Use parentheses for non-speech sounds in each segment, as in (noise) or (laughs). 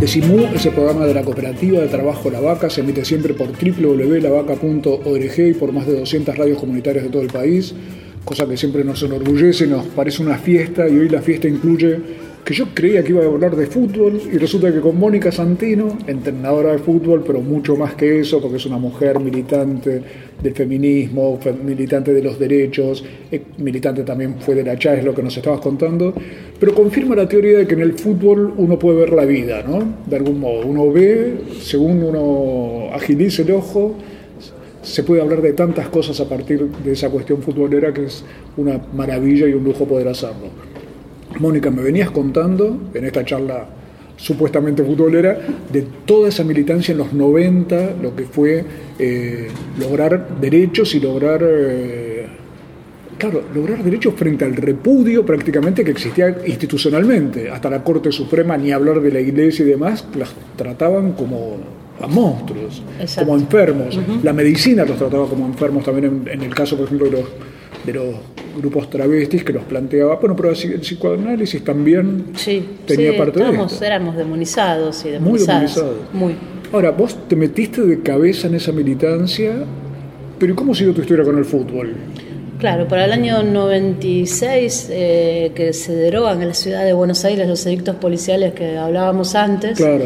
Decimú es el programa de la cooperativa de trabajo La Vaca, se emite siempre por www.lavaca.org y por más de 200 radios comunitarias de todo el país, cosa que siempre nos enorgullece, nos parece una fiesta y hoy la fiesta incluye que yo creía que iba a hablar de fútbol y resulta que con Mónica Santino, entrenadora de fútbol, pero mucho más que eso, porque es una mujer militante del feminismo, militante de los derechos, eh, militante también fue de la CHA, es lo que nos estabas contando, pero confirma la teoría de que en el fútbol uno puede ver la vida, ¿no? De algún modo, uno ve, según uno agilice el ojo, se puede hablar de tantas cosas a partir de esa cuestión futbolera que es una maravilla y un lujo poder hacerlo. Mónica, me venías contando en esta charla supuestamente futbolera, de toda esa militancia en los 90, lo que fue eh, lograr derechos y lograr, eh, claro, lograr derechos frente al repudio prácticamente que existía institucionalmente. Hasta la Corte Suprema, ni hablar de la Iglesia y demás, las trataban como a monstruos, como enfermos. La medicina los trataba como enfermos también en, el caso, por ejemplo, de los, de los grupos travestis que los planteaba, bueno, pero el psicoanálisis también tenía parte de esto. Éramos demonizados y demonizados. Muy demonizados. Ahora, vos te metiste de cabeza en esa militancia, pero ¿cómo siguió tu historia con el fútbol? Claro, para el año 96, eh, que se derogan en la ciudad de Buenos Aires los edictos policiales que hablábamos antes, claro.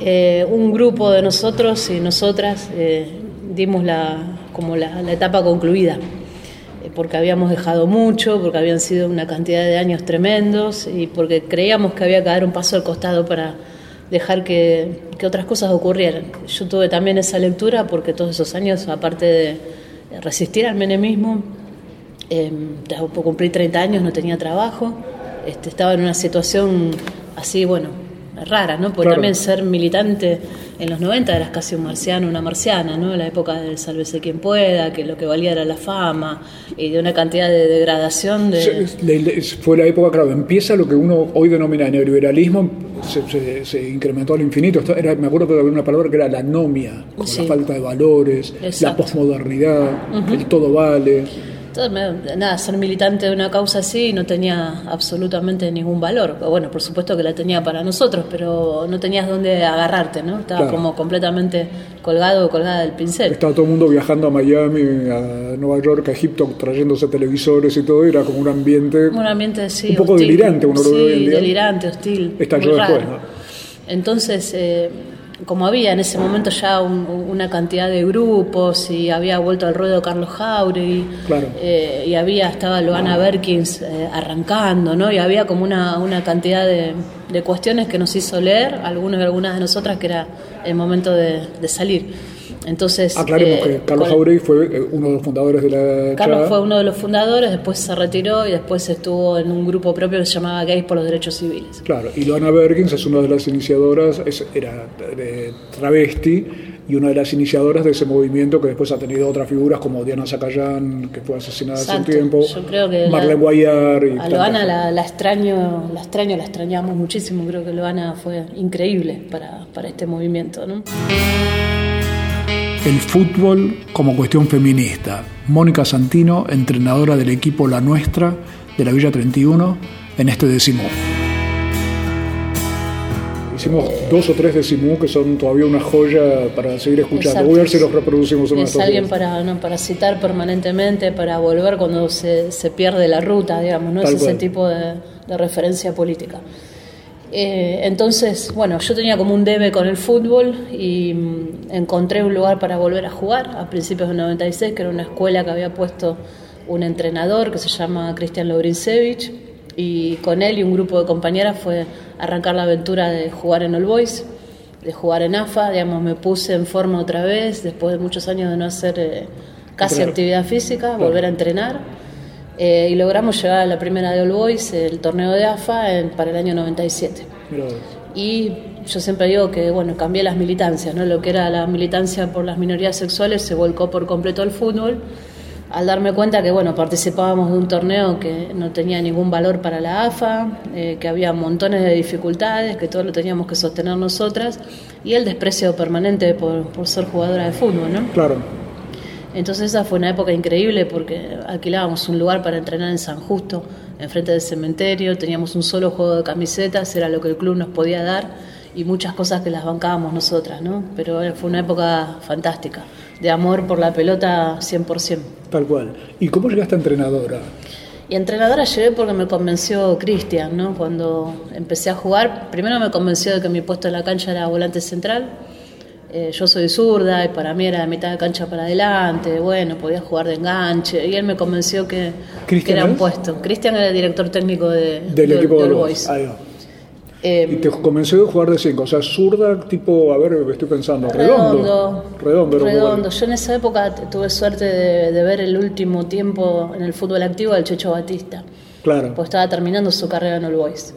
Eh, un grupo de nosotros y nosotras eh, dimos la, como la etapa concluida porque habíamos dejado mucho, porque habían sido una cantidad de años tremendos y porque creíamos que había que dar un paso al costado para dejar que, otras cosas ocurrieran. Yo tuve también esa lectura porque todos esos años, aparte de resistir al menemismo, eh, cumplí 30 años, no tenía trabajo, este, estaba en una situación así, bueno, rara, ¿no? Porque también ser militante en los 90 eras casi un marciano, una marciana, ¿no? La época del sálvese quien pueda, que lo que valía era la fama y de una cantidad de degradación de... Fue la época, claro, empieza lo que uno hoy denomina neoliberalismo, se, incrementó al infinito. Era, me acuerdo que había una palabra que era la anomia, con la falta de valores, la posmodernidad, el todo vale nada, ser militante de una causa así no tenía absolutamente ningún valor. Bueno, por supuesto que la tenía para nosotros, pero no tenías dónde agarrarte, ¿no? Estaba como completamente colgado o colgada del pincel. Estaba todo el mundo viajando a Miami, a Nueva York, a Egipto, trayéndose televisores y todo, era como un ambiente... Un ambiente, sí, Un poco delirante, uno sí, delirante, hostil. Estalló después, ¿no? Entonces... Eh, como había en ese momento ya una cantidad de grupos y había vuelto al ruedo Carlos Jauregui eh, y había estaba Loana Berkins eh, arrancando no y había como una, una cantidad de, cuestiones que nos hizo leer algunos y algunas de nosotras que era el momento de salir entonces, Aclaremos que eh, Carlos Jauregui fue eh, uno de los fundadores de la Carlos fue uno de los fundadores, después se retiró y después estuvo en un grupo propio que se llamaba Gays por los Derechos Civiles. Claro, y Loana Berkins es una de las iniciadoras, era de travesti y una de las iniciadoras de ese movimiento que después ha tenido otras figuras como Diana Zacayán, que fue asesinada hace un tiempo, Yo creo que Marlene Guayar. Y a Loana la, la, extraño, la extraño, la extrañamos muchísimo, creo que Loana fue increíble para, para este movimiento. ¿no? El fútbol como cuestión feminista. Mónica Santino, entrenadora del equipo La Nuestra de la Villa 31, en este decimú. Hicimos dos o tres decimú que son todavía una joya para seguir escuchando. Voy a ver si los reproducimos en Es alguien para, no, para citar permanentemente, para volver cuando se, se pierde la ruta, digamos, ¿no? es ese tipo de, de referencia política. Eh, entonces, bueno, yo tenía como un debe con el fútbol y mm, encontré un lugar para volver a jugar a principios del 96, que era una escuela que había puesto un entrenador que se llama Cristian Lobrinsevich y con él y un grupo de compañeras fue arrancar la aventura de jugar en All Boys, de jugar en AFA, digamos, me puse en forma otra vez después de muchos años de no hacer eh, casi actividad física, volver a entrenar eh, y logramos llegar a la primera de All Boys, el torneo de AFA, para el año 97. y yo siempre digo que bueno cambié las militancias no lo que era la militancia por las minorías sexuales se volcó por completo al fútbol al darme cuenta que bueno participábamos de un torneo que no tenía ningún valor para la AFA eh, que había montones de dificultades que todo lo teníamos que sostener nosotras y el desprecio permanente por, por ser jugadora de fútbol no Claro. Entonces esa fue una época increíble porque alquilábamos un lugar para entrenar en San Justo, enfrente del cementerio, teníamos un solo juego de camisetas, era lo que el club nos podía dar y muchas cosas que las bancábamos nosotras, ¿no? Pero fue una época fantástica, de amor por la pelota 100%. Tal cual. ¿Y cómo llegaste a entrenadora? Y entrenadora llegué porque me convenció Cristian, ¿no? Cuando empecé a jugar, primero me convenció de que mi puesto en la cancha era volante central. Eh, yo soy zurda y para mí era de mitad de cancha para adelante, bueno, podía jugar de enganche. Y él me convenció que, que ¿Cristian era un es? puesto. Cristian era el director técnico de, Del de- equipo de Boys. Ahí va. Eh, Y te convenció de jugar de cinco, o sea, zurda, tipo, a ver, estoy pensando, redondo. Redondo. Redondo. Yo en esa época tuve suerte de, de ver el último tiempo en el fútbol activo del Checho Batista. Claro. pues estaba terminando su carrera en All Boys.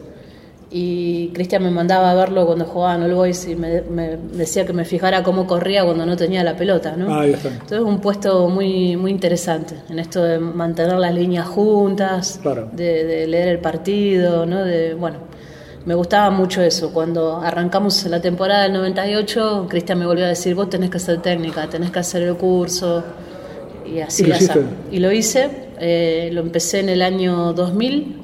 Y Cristian me mandaba a verlo cuando jugaba en All Boys y me, me decía que me fijara cómo corría cuando no tenía la pelota, ¿no? Ah, ahí está. Entonces un puesto muy muy interesante en esto de mantener las líneas juntas, Claro. de, de leer el partido, ¿no? De, bueno, me gustaba mucho eso. Cuando arrancamos la temporada del 98, Cristian me volvió a decir, vos tenés que ser técnica, tenés que hacer el curso. Y así ¿Y lo así. Y lo hice, eh, lo empecé en el año 2000,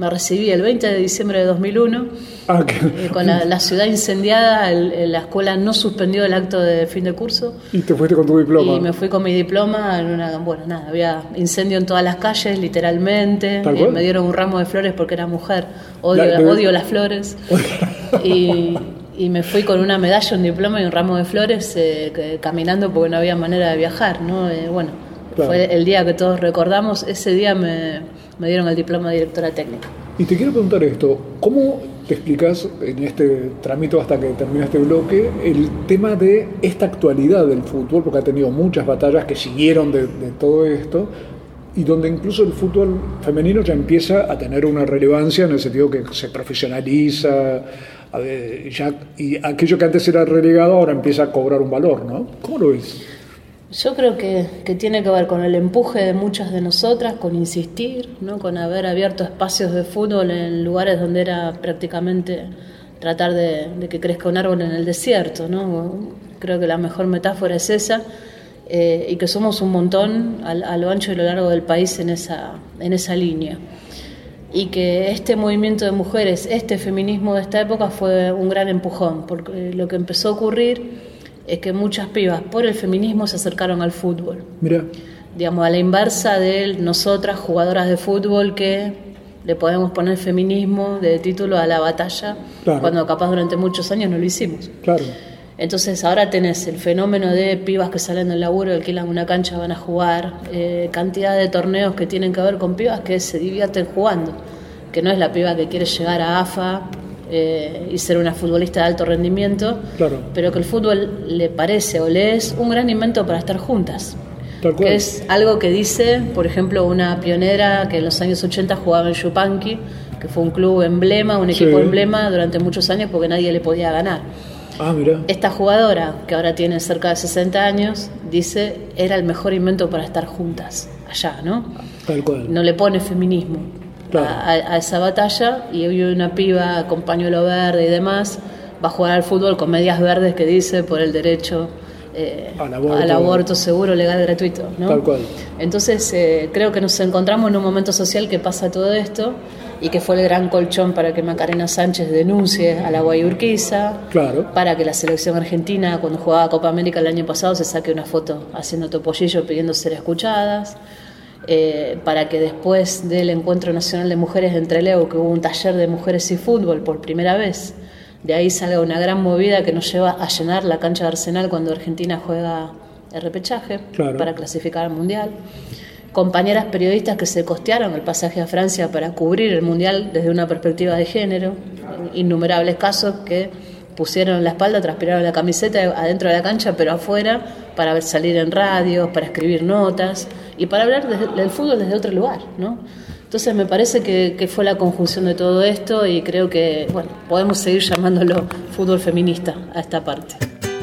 me recibí el 20 de diciembre de 2001. Ah, que- eh, con la, la ciudad incendiada, el- el- la escuela no suspendió el acto de fin de curso. y te fuiste con tu diploma. Y me fui con mi diploma en una, bueno, nada, había incendio en todas las calles, literalmente. Eh, me dieron un ramo de flores porque era mujer. Odio, La- odio las flores. (laughs) y, y me fui con una medalla, un diploma y un ramo de flores eh, que- caminando porque no había manera de viajar, ¿no? Eh, bueno, Claro. fue el día que todos recordamos. Ese día me, me dieron el diploma de directora técnica. Y te quiero preguntar esto, ¿cómo te explicas en este trámite hasta que termina este bloque el tema de esta actualidad del fútbol? Porque ha tenido muchas batallas que siguieron de, de todo esto y donde incluso el fútbol femenino ya empieza a tener una relevancia en el sentido que se profesionaliza ya, y aquello que antes era relegado ahora empieza a cobrar un valor, ¿no? ¿Cómo lo ves? Yo creo que, tiene que ver con el empuje de muchas de nosotras, con insistir, ¿no? con haber abierto espacios de fútbol en lugares donde era prácticamente tratar de, que crezca un árbol en el desierto. ¿no? Creo que la mejor metáfora es esa, eh, y que somos un montón al- a, lo ancho y lo largo del país en esa, en esa línea. Y que este movimiento de mujeres, este feminismo de esta época fue un gran empujón, porque lo que empezó a ocurrir es que muchas pibas por el feminismo se acercaron al fútbol. Mira, Digamos, a la inversa de nosotras, jugadoras de fútbol, que le podemos poner feminismo de título a la batalla, Claro. cuando capaz durante muchos años no lo hicimos. claro. Entonces ahora tenés el fenómeno de pibas que salen del laburo, alquilan una cancha, van a jugar, eh, cantidad de torneos que tienen que ver con pibas que se divierten jugando, que no es la piba que quiere llegar a AFA eh, y ser una futbolista de alto rendimiento, Claro. pero que el fútbol le parece o le es un gran invento para estar juntas. Que es algo que dice, por ejemplo, una pionera que en los años 80 jugaba en Yupanqui, que fue un club emblema, un equipo Sí. emblema durante muchos años porque nadie le podía ganar. Ah, mira. Esta jugadora, que ahora tiene cerca de 60 años, dice, era el mejor invento para estar juntas, allá, ¿no? Tal cual. No le pone feminismo Claro. a, esa batalla y hoy una piba con pañuelo verde y demás va a jugar al fútbol con medias verdes que dice por el derecho eh, Al aborto. aborto seguro, legal, gratuito, ¿no? Tal cual. Entonces eh, creo que nos encontramos en un momento social que pasa todo esto y que fue el gran colchón para que Macarena Sánchez denuncie a la Guayurquiza, Claro. para que la selección argentina, cuando jugaba Copa América el año pasado, se saque una foto haciendo topollillo pidiendo ser escuchadas, eh, para que después del Encuentro Nacional de Mujeres de Entreleu, que hubo un taller de mujeres y fútbol por primera vez, de ahí salga una gran movida que nos lleva a llenar la cancha de Arsenal cuando Argentina juega el repechaje Claro. para clasificar al Mundial. Compañeras periodistas que se costearon el pasaje a Francia para cubrir el Mundial desde una perspectiva de género. Innumerables casos que pusieron la espalda, transpiraron la camiseta adentro de la cancha, pero afuera, para salir en radios, para escribir notas y para hablar desde- del fútbol desde otro lugar, ¿no? Entonces me parece que, fue la conjunción de todo esto y creo que, bueno, podemos seguir llamándolo fútbol feminista a esta parte.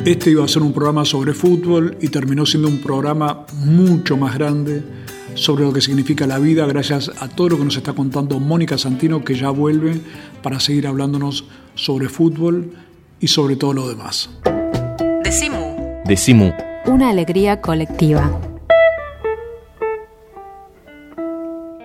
Este iba a ser un programa sobre fútbol y terminó siendo un programa mucho más grande sobre lo que significa la vida gracias a todo lo que nos está contando Mónica Santino que ya vuelve para seguir hablándonos sobre fútbol y sobre todo lo demás. Decimu. Decimu. Una alegría colectiva.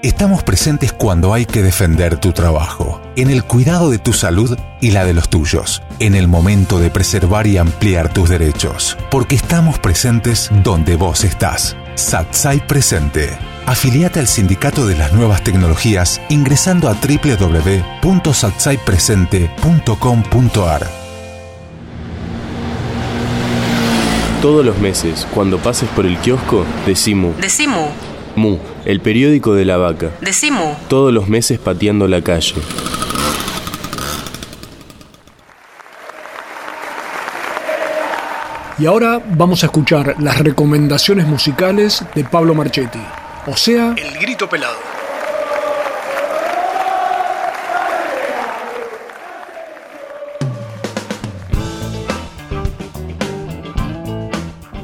Estamos presentes cuando hay que defender tu trabajo, en el cuidado de tu salud y la de los tuyos, en el momento de preservar y ampliar tus derechos, porque estamos presentes donde vos estás. Satsai Presente. Afiliate al Sindicato de las Nuevas Tecnologías ingresando a www.satsaipresente.com.ar. Todos los meses, cuando pases por el kiosco, decimos... Decimu. Mu, el periódico de la vaca. Decimu. Todos los meses pateando la calle. Y ahora vamos a escuchar las recomendaciones musicales de Pablo Marchetti, o sea, El Grito Pelado.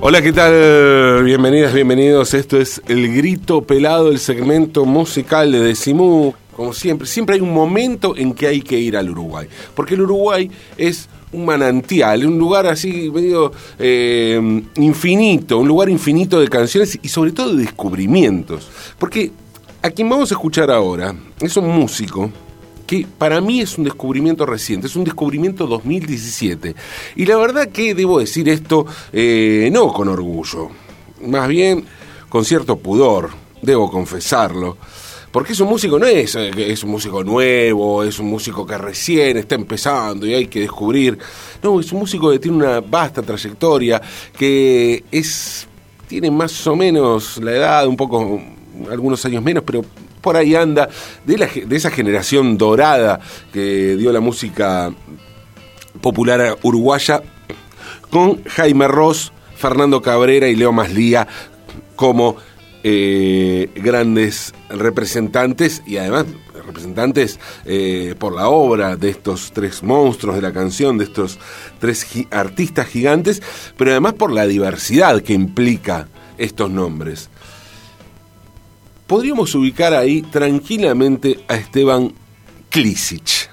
Hola, ¿qué tal? Bienvenidas, bienvenidos. Esto es El Grito Pelado, el segmento musical de Decimú. Como siempre, siempre hay un momento en que hay que ir al Uruguay. Porque el Uruguay es un manantial, un lugar así medio eh, infinito, un lugar infinito de canciones y sobre todo de descubrimientos. Porque a quien vamos a escuchar ahora es un músico que para mí es un descubrimiento reciente, es un descubrimiento 2017. Y la verdad que debo decir esto eh, no con orgullo, más bien con cierto pudor, debo confesarlo. Porque es un músico, no es, eh, es un músico nuevo, es un músico que recién está empezando y hay que descubrir. No, es un músico que tiene una vasta trayectoria, que es tiene más o menos la edad, un poco, algunos años menos, pero por ahí anda, de, esa generación dorada que dio la música popular uruguaya, con Jaime Ross, Fernando Cabrera y Leo Maslía como eh, grandes representantes y además representantes eh, por la obra de estos tres monstruos de la canción, de estos tres artistas gigantes, pero además por la diversidad que implica estos nombres podríamos ubicar ahí tranquilamente a Esteban Klisic.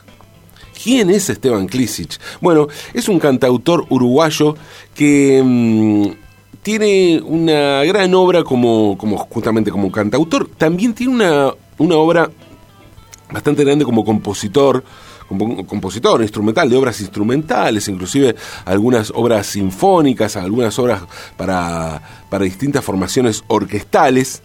¿Quién es Esteban Klisic? Bueno, es un cantautor uruguayo que mm, tiene una gran obra como, como justamente como cantautor. También tiene una, obra bastante grande como compositor, como compositor instrumental, de obras instrumentales, inclusive algunas obras sinfónicas, algunas obras para, para distintas formaciones orquestales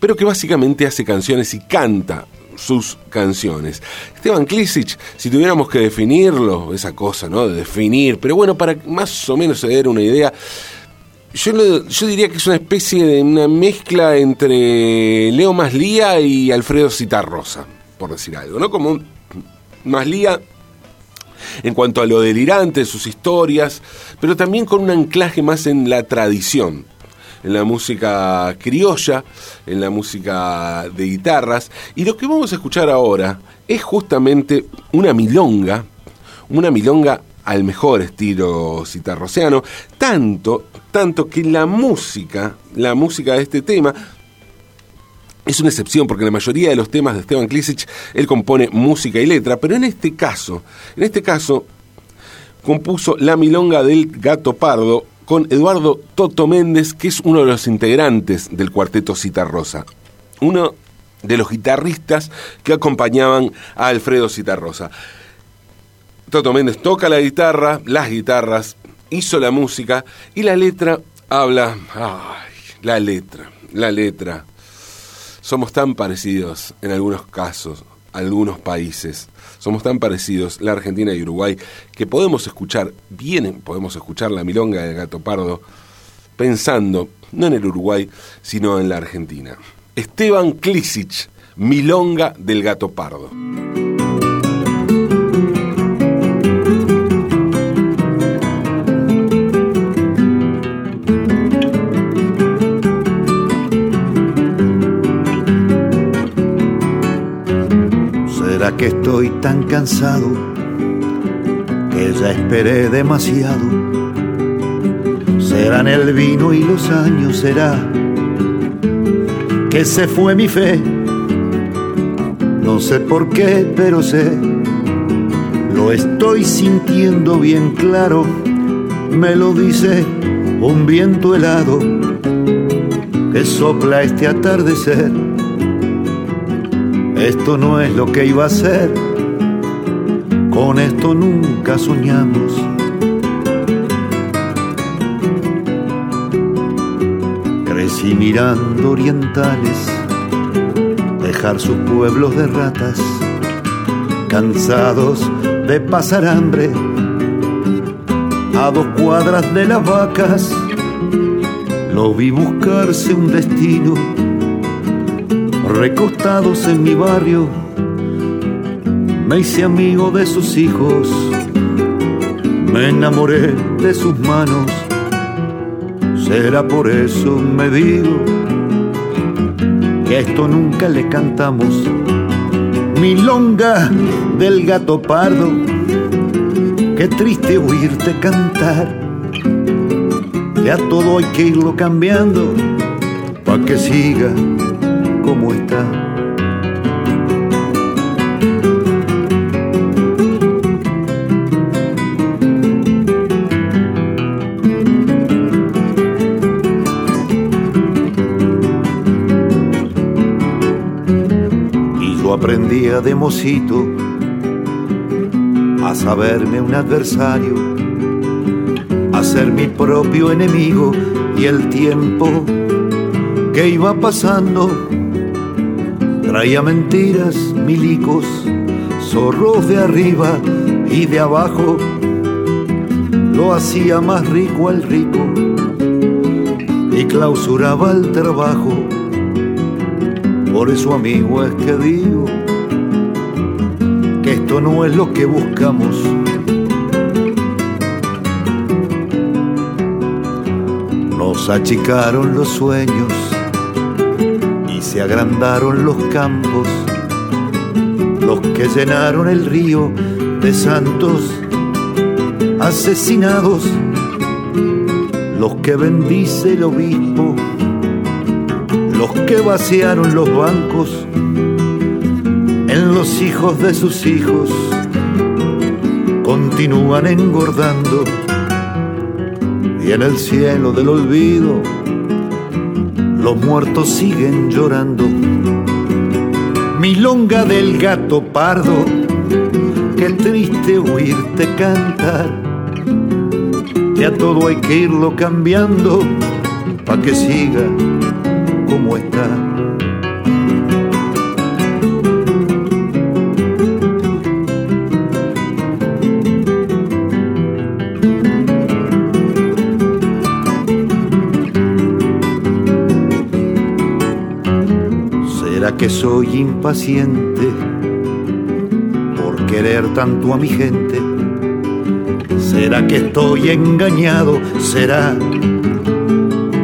pero que básicamente hace canciones y canta sus canciones. Esteban Klisic, si tuviéramos que definirlo, esa cosa, ¿no? De definir, pero bueno, para más o menos se dé una idea, yo, yo diría que es una especie de una mezcla entre Leo Maslía y Alfredo Citarrosa, por decir algo, ¿no? Como Maslía en cuanto a lo delirante, sus historias, pero también con un anclaje más en la tradición en la música criolla, en la música de guitarras. Y lo que vamos a escuchar ahora es justamente una milonga, una milonga al mejor estilo citarroceano, tanto, tanto que la música, la música de este tema, es una excepción porque la mayoría de los temas de Esteban Klisic él compone música y letra, pero en este caso, en este caso compuso la milonga del gato pardo, con Eduardo Toto Méndez, que es uno de los integrantes del cuarteto Citarrosa. Uno de los guitarristas que acompañaban a Alfredo Citarrosa. Toto Méndez toca la guitarra, las guitarras, hizo la música y la letra habla. Ay, la letra, la letra. Somos tan parecidos en algunos casos, algunos países somos tan parecidos, la Argentina y Uruguay, que podemos escuchar, bien podemos escuchar la milonga del gato pardo, pensando no en el Uruguay, sino en la Argentina. Esteban Klisic, Milonga del Gato Pardo. Que estoy tan cansado, que ya esperé demasiado. Serán el vino y los años, será que se fue mi fe. No sé por qué, pero sé, lo estoy sintiendo bien claro. Me lo dice un viento helado que sopla este atardecer. Esto no es lo que iba a ser, con esto nunca soñamos. Crecí mirando orientales, dejar sus pueblos de ratas, cansados de pasar hambre, a dos cuadras de las vacas lo vi buscarse un destino, recostados en mi barrio, me hice amigo de sus hijos, me enamoré de sus manos, será por eso, me digo, que esto nunca le cantamos. Milonga del gato pardo, qué triste oírte cantar ya todo hay que irlo cambiando para que siga como está. Y yo aprendía de mocito a saberme un adversario ser mi propio enemigo y el tiempo que iba pasando traía mentiras, milicos, zorros de arriba y de abajo, lo hacía más rico al rico y clausuraba el trabajo. Por eso amigo es que digo que esto no es lo que buscamos achicaron los sueños se agrandaron los campos, los que llenaron el río de santos asesinados, los que bendice el obispo, los que vaciaron los bancos en los hijos de sus hijos, continúan engordando y en el cielo del olvido los muertos siguen llorando. Milonga del gato pardo, qué triste oírte cantar. Ya todo hay que irlo cambiando pa' que siga como está. Que soy impaciente por querer tanto a mi gente? ¿Será que estoy engañado? ¿Será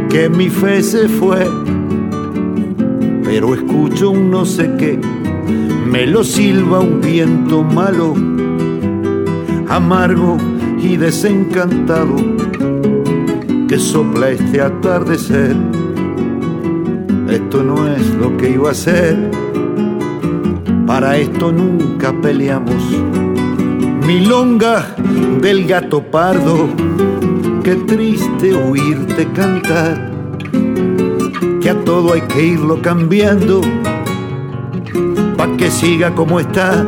que mi fe se fue? Pero escucho un no sé qué, me lo silba un viento malo, amargo y desencantado que sopla este atardecer esto no es lo que iba a ser, para esto nunca peleamos. Milonga del gato pardo, qué triste oírte cantar, que a todo hay que irlo cambiando, pa' que siga como está.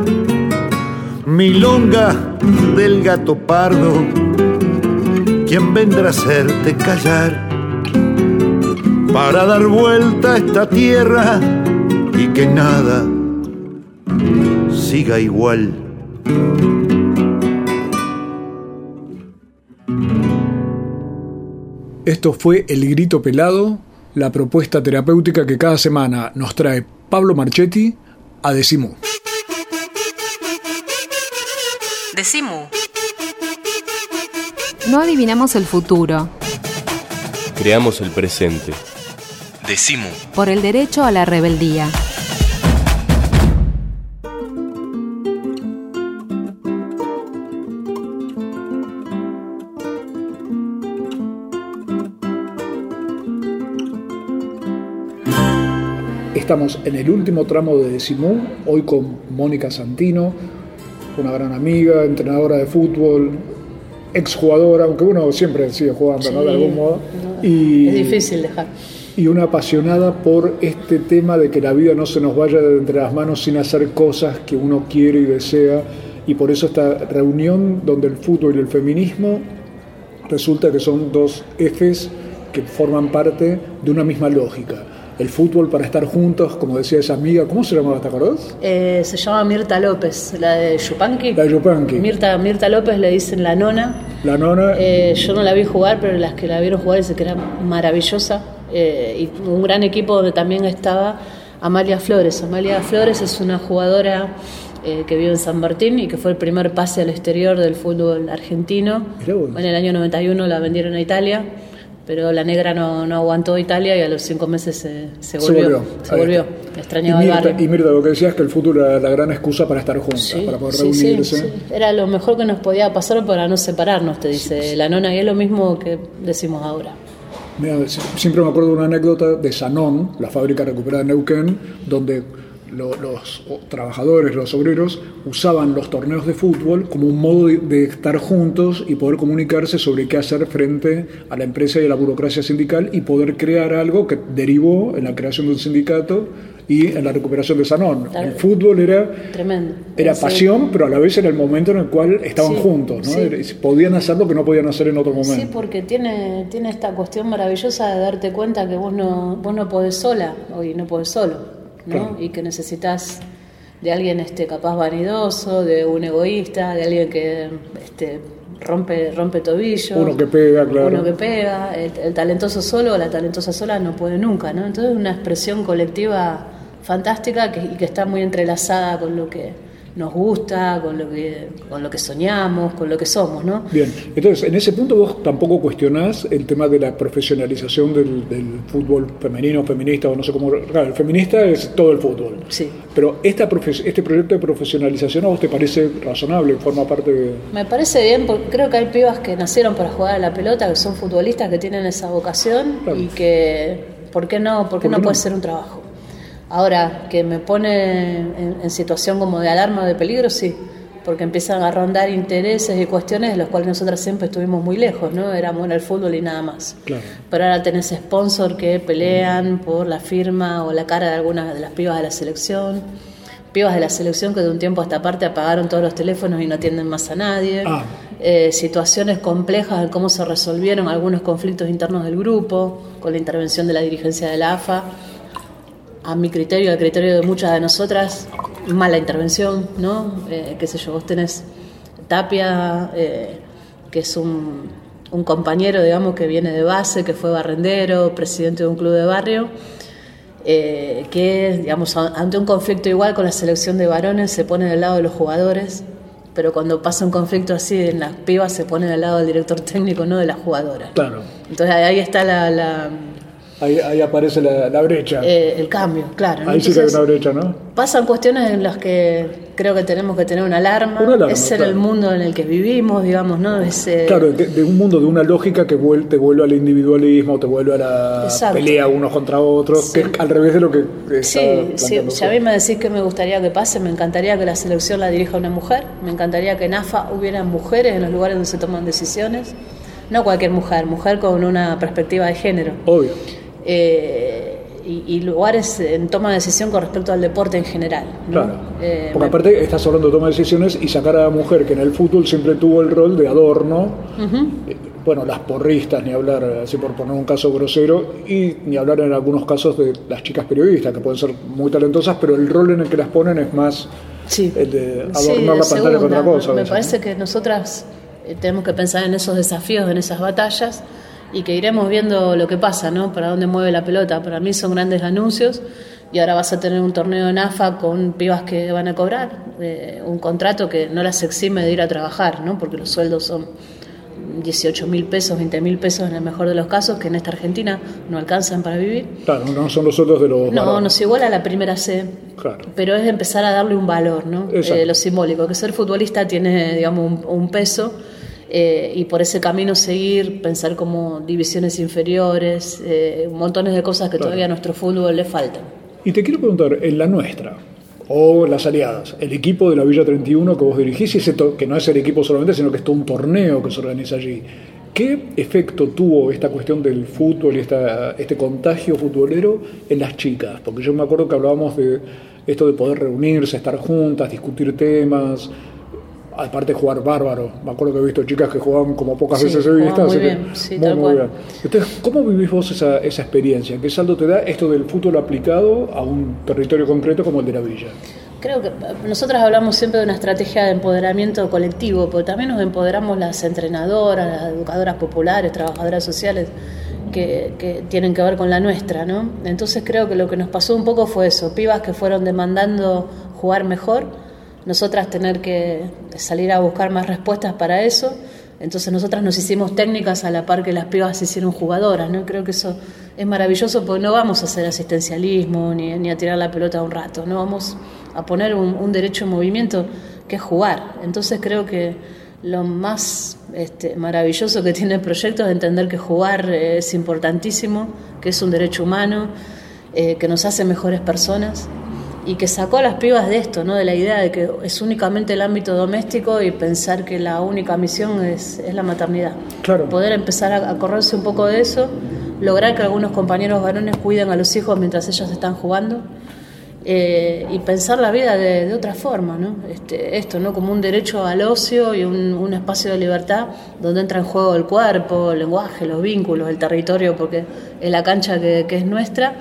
Milonga del gato pardo, ¿quién vendrá a hacerte callar? Para dar vuelta a esta tierra y que nada siga igual. Esto fue El Grito Pelado, la propuesta terapéutica que cada semana nos trae Pablo Marchetti a Decimu. Decimu. No adivinamos el futuro. Creamos el presente. Decimu. Por el derecho a la rebeldía. Estamos en el último tramo de Decimú, hoy con Mónica Santino, una gran amiga, entrenadora de fútbol, exjugadora, aunque uno siempre sigue jugando, sí, ¿no? De algún modo. Es difícil dejar. Y una apasionada por este tema de que la vida no se nos vaya de entre las manos sin hacer cosas que uno quiere y desea. Y por eso esta reunión donde el fútbol y el feminismo resulta que son dos ejes que forman parte de una misma lógica. El fútbol para estar juntos, como decía esa amiga, ¿cómo se llamaba, te acordás? Eh, se llama Mirta López, la de Yupanqui. La de Yupanqui. Mirta, Mirta López le dicen la nona. La nona. Eh, yo no la vi jugar, pero las que la vieron jugar dicen que era maravillosa. Eh, y un gran equipo donde también estaba Amalia Flores. Amalia Flores es una jugadora eh, que vive en San Martín y que fue el primer pase al exterior del fútbol argentino. En el año 91 la vendieron a Italia, pero la negra no, no aguantó Italia y a los cinco meses se, se volvió. Se volvió. Extrañaba y Mirta, el barrio. Y Mirta, lo que decías es que el fútbol era la gran excusa para estar juntas, para poder sí, reunirse. sí. Era lo mejor que nos podía pasar para no separarnos, te dice la nona, y es lo mismo que decimos ahora. Mira, siempre me acuerdo de una anécdota de Sanón, la fábrica recuperada de Neuquén, donde lo- los trabajadores, los obreros, usaban los torneos de fútbol como un modo de, de estar juntos y poder comunicarse sobre qué hacer frente a la empresa y a la burocracia sindical y poder crear algo que derivó en la creación de un sindicato y en la recuperación de Sanón. Claro. El fútbol era Tremendo. era Sí. pasión, pero a la vez era el momento en el cual estaban Sí, juntos, ¿no? sí. Era- Podían hacer lo que no podían hacer en otro momento. Sí, porque tiene, tiene esta cuestión maravillosa de darte cuenta que vos no, vos no podés sola, hoy no podés solo, ¿no? Claro. Y que necesitas de alguien este, capaz vanidoso, de un egoísta, de alguien que este, rompe, rompe tobillo. Uno que pega, claro. Uno que pega, el, el talentoso solo o la talentosa sola no puede nunca, ¿no? Entonces es una expresión colectiva fantástica que, y que está muy entrelazada con lo que nos gusta, con lo que, con lo que soñamos, con lo que somos, ¿no? Bien, entonces en ese punto vos tampoco cuestionás el tema de la profesionalización del, del fútbol femenino, feminista o no sé cómo. Claro, el feminista es todo el fútbol. Sí. Pero esta este proyecto de profesionalización a vos te parece razonable, forma parte de. Me parece bien, porque creo que hay pibas que nacieron para jugar a la pelota, que son futbolistas, que tienen esa vocación Claro. y que, ¿por qué no? ¿Por qué ¿Por no puede ser un trabajo? Ahora, que me pone en, en situación como de alarma, de peligro, sí, porque empiezan a rondar intereses y cuestiones de los cuales nosotras siempre estuvimos muy lejos, ¿no? Éramos en el fútbol y nada más. Claro. Pero ahora tenés sponsor que pelean por la firma o la cara de algunas de las pibas de la selección. Pibas de la selección que de un tiempo a esta parte apagaron todos los teléfonos y no atienden más a nadie. Ah. Eh, situaciones complejas de cómo se resolvieron algunos conflictos internos del grupo, con la intervención de la dirigencia de la AFA. A mi criterio, al criterio de muchas de nosotras, mala intervención, ¿no? Eh, qué sé yo, vos tenés Tapia, eh, que es un, un compañero, digamos, que viene de base, que fue barrendero, presidente de un club de barrio, eh, que, digamos, ante un conflicto igual con la selección de varones se pone del lado de los jugadores, pero cuando pasa un conflicto así en las pibas se pone del lado del director técnico, no de las jugadoras. Claro. Entonces ahí está la, la- Ahí, ahí aparece la, la brecha. eh, el cambio, claro. ¿no? ahí sí que hay una brecha, ¿no? Pasan cuestiones en las que creo que tenemos que tener una alarma, Una alarma, es claro. el mundo en el que vivimos, digamos, ¿no? Es, eh, Claro, de, de un mundo de una lógica que vuel- te vuelve al individualismo, te vuelve a la Exacto. pelea unos contra otros, Sí. que es al revés de lo que está Sí, sí, si a mí me decís que me gustaría que pase, me encantaría que la selección la dirija una mujer, me encantaría que en AFA hubiera mujeres en los lugares donde se toman decisiones, no cualquier mujer, mujer con una perspectiva de género. Obvio. Eh, y, y lugares en toma de decisión con respecto al deporte en general. ¿no? Claro. Eh, Porque me- aparte estás hablando de toma de decisiones y sacar a la mujer que en el fútbol siempre tuvo el rol de adorno. Eh, Bueno, las porristas, ni hablar, así por poner un caso grosero, y ni hablar en algunos casos de las chicas periodistas, que pueden ser muy talentosas, pero el rol en el que las ponen es más Sí. el de adornar Sí, la pantalla segunda. con otra cosa. Me veces, parece que nosotras eh, tenemos que pensar en esos desafíos, en esas batallas y que iremos viendo lo que pasa, ¿no? Para dónde mueve la pelota. Para mí son grandes anuncios y ahora vas a tener un torneo en AFA con pibas que van a cobrar eh, un contrato que no las exime de ir a trabajar, ¿no? Porque los sueldos son 18 mil pesos, 20 mil pesos en el mejor de los casos, que en esta Argentina no alcanzan para vivir. Claro, no son los sueldos de los. No, varones. nos iguala a la primera C. Claro. Pero es empezar a darle un valor, ¿no? Eh, lo simbólico, que ser futbolista tiene, digamos, un, un peso eh, y por ese camino seguir, pensar como divisiones inferiores, eh, montones de cosas que Claro. todavía a nuestro fútbol le faltan. Y te quiero preguntar, en la nuestra, o las aliadas, el equipo de la Villa 31 que vos dirigís, y ese que no es el equipo solamente, sino que es todo un torneo que se organiza allí. ¿Qué efecto tuvo esta cuestión del fútbol y esta, este contagio futbolero en las chicas? Porque yo me acuerdo que hablábamos de esto de poder reunirse, estar juntas, discutir temas, aparte jugar bárbaro. Me acuerdo que he visto chicas que jugaban como pocas Sí, veces he visto. muy que bien, sí, tal cual. Entonces, ¿cómo vivís vos esa, esa experiencia? ¿Qué saldo te da esto del fútbol aplicado a un territorio concreto como el de la villa? Creo que nosotros hablamos siempre de una estrategia de empoderamiento colectivo, pero también nos empoderamos las entrenadoras, las educadoras populares, trabajadoras sociales que, que tienen que ver con la nuestra, ¿no? Entonces creo que lo que nos pasó un poco fue eso, pibas que fueron demandando jugar mejor, nosotras tener que salir a buscar más respuestas para eso, entonces nosotras nos hicimos técnicas a la par que las pibas hicieron jugadoras, ¿no? Creo que eso es maravilloso porque no vamos a hacer asistencialismo ni, ni a tirar la pelota un rato, no vamos a poner un, derecho en movimiento que es jugar. Entonces creo que lo más este, maravilloso que tiene el proyecto es entender que jugar es importantísimo, que es un derecho humano, eh, que nos hace mejores personas y que sacó a las pibas de esto, ¿no? de la idea de que es únicamente el ámbito doméstico y pensar que la única misión es, es la maternidad. Claro. Poder empezar a, a correrse un poco de eso, lograr que algunos compañeros varones cuiden a los hijos mientras ellos están jugando. eh, y pensar la vida de, de otra forma, ¿no? Este, esto, ¿no? Como un derecho al ocio y un, un espacio de libertad donde entra en juego el cuerpo, el lenguaje, los vínculos, el territorio, porque es la cancha que, que es nuestra,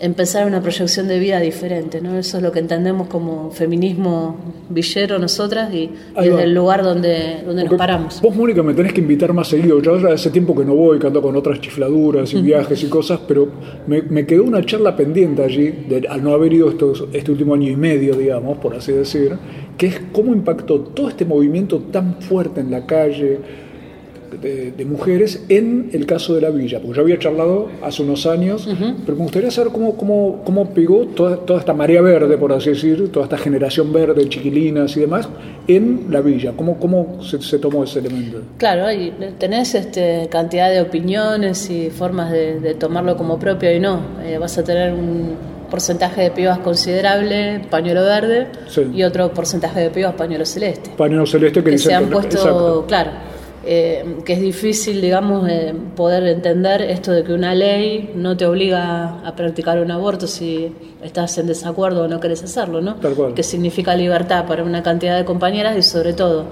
empezar una proyección de vida diferente, ¿no? Eso es lo que entendemos como feminismo villero nosotras y, y desde el lugar donde, donde nos paramos. Vos, Mónica, me tenés que invitar más seguido. Yo ya hace tiempo que no voy, que ando con otras chifladuras y viajes y cosas, pero me, me quedó una charla pendiente allí, de- al no haber ido estos, este último año y medio, digamos, por así decir, que es cómo impactó todo este movimiento tan fuerte en la calle de, de mujeres en el caso de la villa. Porque yo había charlado hace unos años, pero me gustaría saber cómo, cómo, cómo pegó toda, toda esta marea verde, por así decir, toda esta generación verde, chiquilinas y demás, en la villa. ¿Cómo, cómo se, se tomó ese elemento? Claro, y tenés este, cantidad de opiniones y formas de, de tomarlo como propio y no. Eh, vas a tener un porcentaje de pibas considerable, pañuelo verde, Sí. y otro porcentaje de pibas, pañuelo celeste. Pañuelo celeste que, Que se han puesto, exacto. claro, eh, que es difícil, digamos, eh, poder entender esto de que una ley no te obliga a practicar un aborto si estás en desacuerdo o no querés hacerlo, ¿no? Tal cual. Que significa libertad para una cantidad de compañeras y sobre todo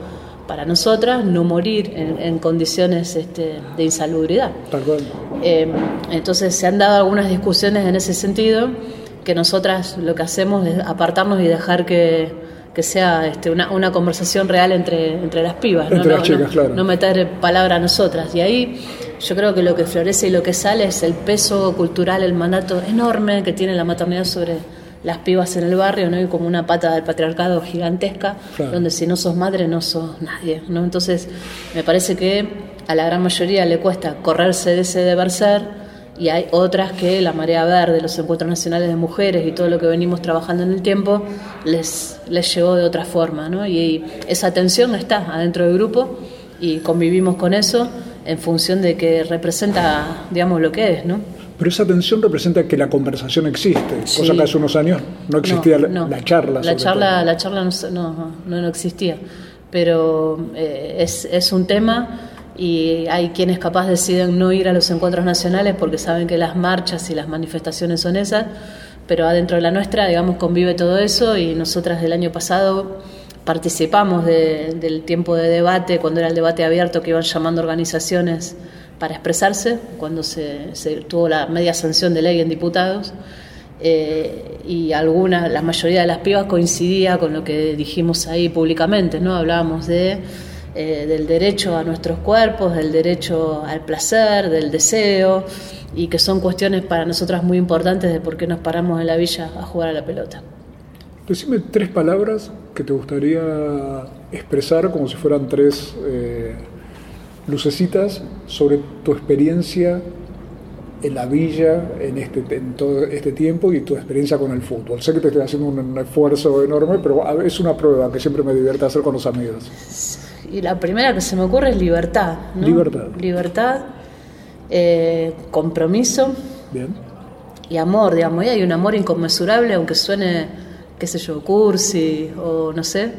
para nosotras no morir en, en condiciones este, de insalubridad. Tal cual. Eh, entonces se han dado algunas discusiones en ese sentido que nosotras lo que hacemos es apartarnos y dejar que, que sea este, una, una conversación real entre, entre las pibas, Entre no, las no- chicas, no- claro. no meter palabra a nosotras. Y ahí yo creo que lo que florece y lo que sale es el peso cultural, el mandato enorme que tiene la maternidad sobre las pibas en el barrio, ¿no? Y como una pata del patriarcado gigantesca, Claro. donde si no sos madre no sos nadie, ¿no? Entonces, me parece que a la gran mayoría le cuesta correrse de ese deber ser y hay otras que la marea verde, los encuentros nacionales de mujeres y todo lo que venimos trabajando en el tiempo les, les llegó de otra forma, ¿no? Y, esa tensión está adentro del grupo y convivimos con eso en función de que representa, digamos, lo que es, ¿no? Pero esa tensión representa que la conversación existe, Sí. cosa que hace unos años no existía la, no. la charla. La charla, todo. la charla no, no, no existía, pero eh, es, es un tema y hay quienes capaz deciden no ir a los encuentros nacionales porque saben que las marchas y las manifestaciones son esas, pero adentro de la nuestra, digamos, convive todo eso y nosotras del año pasado participamos de- del tiempo de debate, cuando era el debate abierto que iban llamando organizaciones para expresarse, cuando se, se tuvo la media sanción de ley en diputados. Eh, y alguna, la mayoría de las pibas coincidía con lo que dijimos ahí públicamente, ¿no? Hablábamos de, eh, del derecho a nuestros cuerpos, del derecho al placer, del deseo, y que son cuestiones para nosotras muy importantes de por qué nos paramos en la villa a jugar a la pelota. Decime tres palabras que te gustaría expresar como si fueran tres eh, lucecitas sobre tu experiencia en la villa en, este, en todo este tiempo y tu experiencia con el fútbol. Sé que te estoy haciendo un, un esfuerzo enorme, pero es una prueba que siempre me divierte hacer con los amigos. Y la primera que se me ocurre es libertad. ¿no? Libertad. Libertad, eh, compromiso. Bien. Y amor, digamos. Y hay un amor inconmensurable, aunque suene, qué sé yo, cursi o no sé.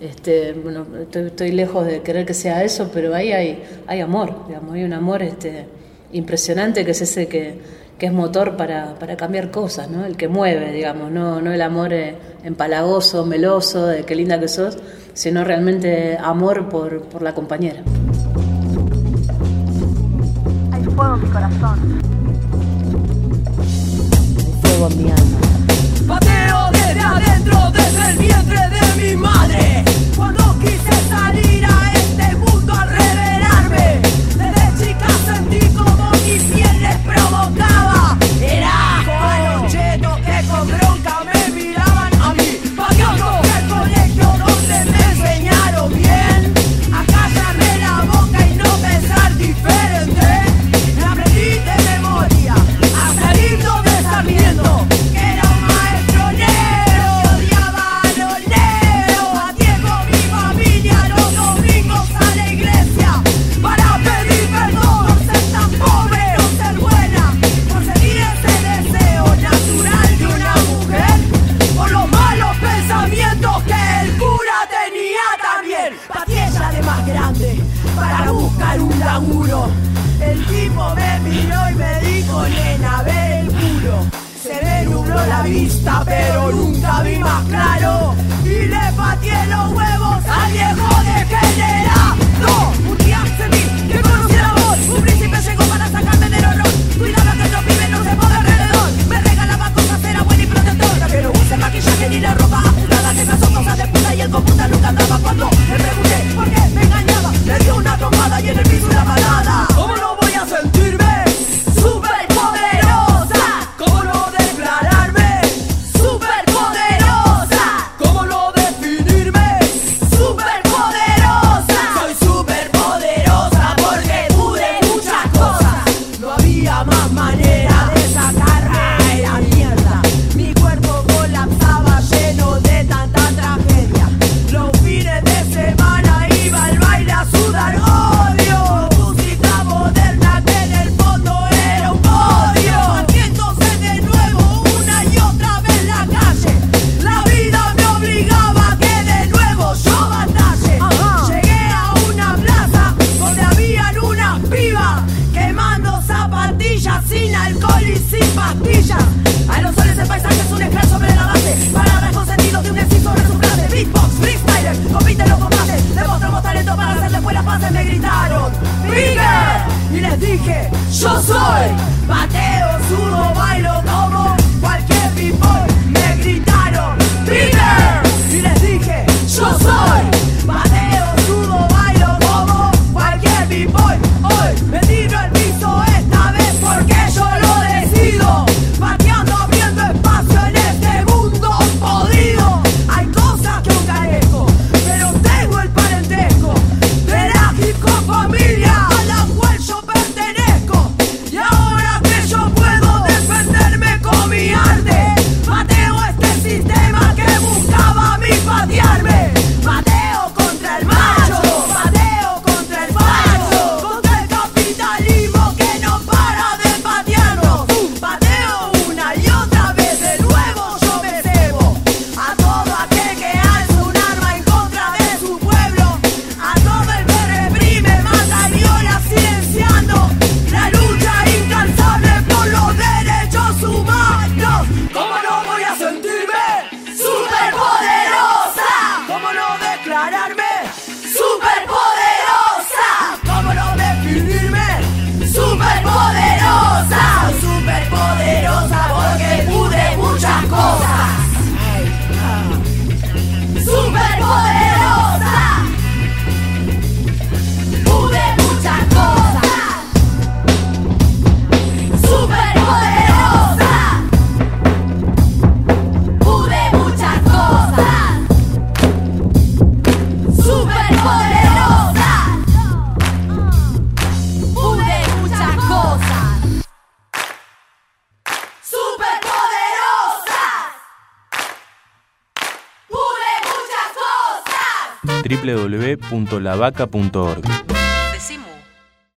Este, bueno, estoy, lejos de querer que sea eso, pero ahí hay, hay amor, digamos. Hay un amor este, impresionante que es ese que, que es motor para, para, cambiar cosas, ¿no? El que mueve, digamos, no, no el amor eh, empalagoso, meloso, de qué linda que sos, sino realmente amor por, la compañera. Hay fuego en mi corazón. Hay fuego en mi alma. www.lavaca.org.